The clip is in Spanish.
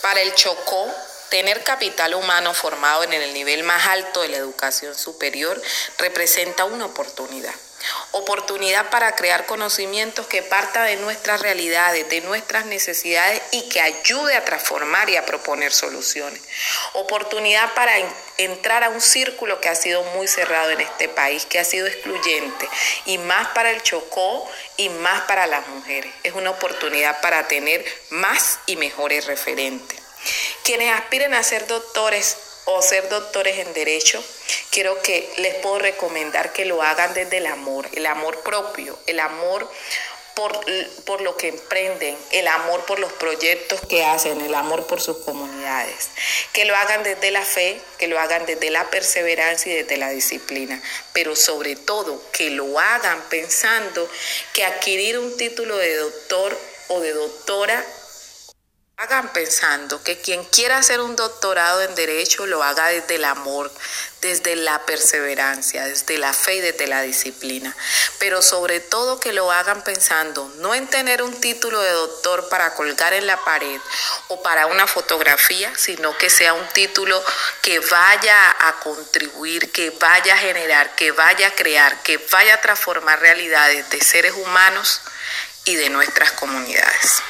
Para el Chocó, Tener capital humano formado en el nivel más alto de la educación superior representa una oportunidad. Oportunidad para crear conocimientos que parta de nuestras realidades, de nuestras necesidades y que ayude a transformar y a proponer soluciones. Oportunidad para entrar a un círculo que ha sido muy cerrado en este país, que ha sido excluyente y más para el Chocó y más para las mujeres. Es una oportunidad para tener más y mejores referentes. Quienes aspiren a ser doctores o ser doctores en derecho, quiero que les puedo recomendar que lo hagan desde el amor, el amor propio, el amor por, por, lo que emprenden, el amor por los proyectos que hacen, el amor por sus comunidades. Que lo hagan desde la fe, que lo hagan desde la perseverancia y desde la disciplina, pero sobre todo que lo hagan pensando que adquirir un título de doctor o de doctora Hagan pensando que quien quiera hacer un doctorado en derecho lo haga desde el amor, desde la perseverancia, desde la fe y desde la disciplina. Pero sobre todo que lo hagan pensando no en tener un título de doctor para colgar en la pared o para una fotografía, sino que sea un título que vaya a contribuir, que vaya a generar, que vaya a crear, que vaya a transformar realidades de seres humanos y de nuestras comunidades.